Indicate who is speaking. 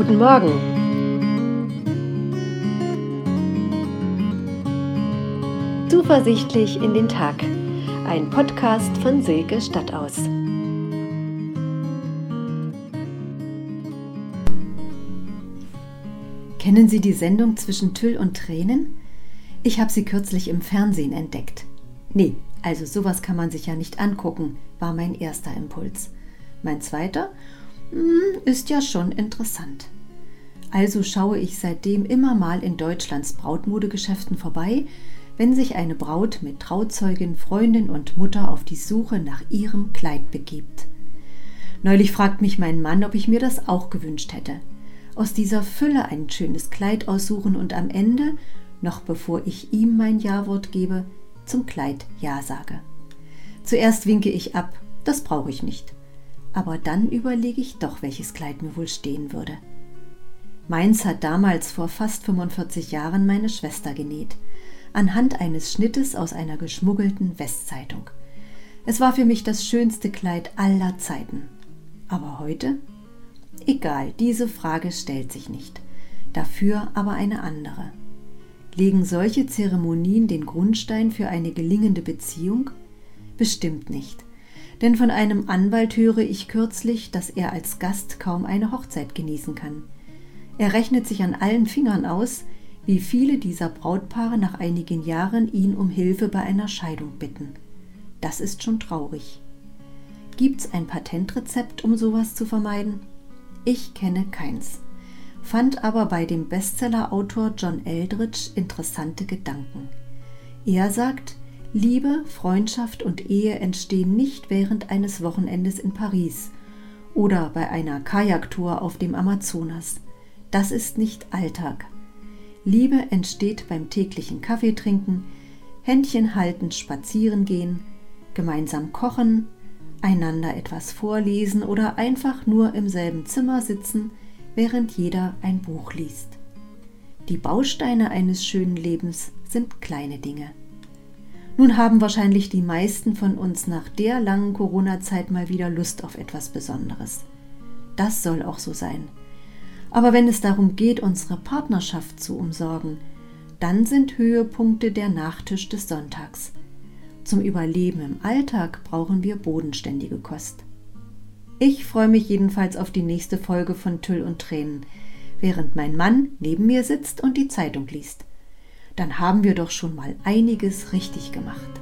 Speaker 1: Guten Morgen. Zuversichtlich in den Tag. Ein Podcast von Silke Stadtaus.
Speaker 2: Kennen Sie die Sendung zwischen Tüll und Tränen? Ich habe sie kürzlich im Fernsehen entdeckt. Nee, also sowas kann man sich ja nicht angucken, war mein erster Impuls. Mein zweiter, ist ja schon interessant. Also schaue ich seitdem immer mal in Deutschlands Brautmodegeschäften vorbei, wenn sich eine Braut mit Trauzeugin, Freundin und Mutter auf die Suche nach ihrem Kleid begibt. Neulich fragt mich mein Mann, ob ich mir das auch gewünscht hätte. Aus dieser Fülle ein schönes Kleid aussuchen und am Ende, noch bevor ich ihm mein Ja-Wort gebe, zum Kleid Ja sage. Zuerst winke ich ab, das brauche ich nicht. Aber dann überlege ich doch, welches Kleid mir wohl stehen würde. Meins hat damals vor fast 45 Jahren meine Schwester genäht, anhand eines Schnittes aus einer geschmuggelten Westzeitung. Es war für mich das schönste Kleid aller Zeiten. Aber heute? Egal, diese Frage stellt sich nicht. Dafür aber eine andere. Legen solche Zeremonien den Grundstein für eine gelingende Beziehung? Bestimmt nicht. Denn von einem Anwalt höre ich kürzlich, dass er als Gast kaum eine Hochzeit genießen kann. Er rechnet sich an allen Fingern aus, wie viele dieser Brautpaare nach einigen Jahren ihn um Hilfe bei einer Scheidung bitten. Das ist schon traurig. Gibt's ein Patentrezept, um sowas zu vermeiden? Ich kenne keins fand aber bei dem Bestsellerautor John Eldridge interessante Gedanken. Er sagt, Liebe, Freundschaft und Ehe entstehen nicht während eines Wochenendes in Paris oder bei einer Kajaktour auf dem Amazonas. Das ist nicht Alltag. Liebe entsteht beim täglichen Kaffeetrinken, Händchen haltend spazieren gehen, gemeinsam kochen, einander etwas vorlesen oder einfach nur im selben Zimmer sitzen, während jeder ein Buch liest. Die Bausteine eines schönen Lebens sind kleine Dinge. Nun haben wahrscheinlich die meisten von uns nach der langen Corona-Zeit mal wieder Lust auf etwas Besonderes. Das soll auch so sein. Aber wenn es darum geht, unsere Partnerschaft zu umsorgen, dann sind Höhepunkte der Nachtisch des Sonntags. Zum Überleben im Alltag brauchen wir bodenständige Kost. Ich freue mich jedenfalls auf die nächste Folge von Tüll und Tränen, während mein Mann neben mir sitzt und die Zeitung liest. Dann haben wir doch schon mal einiges richtig gemacht.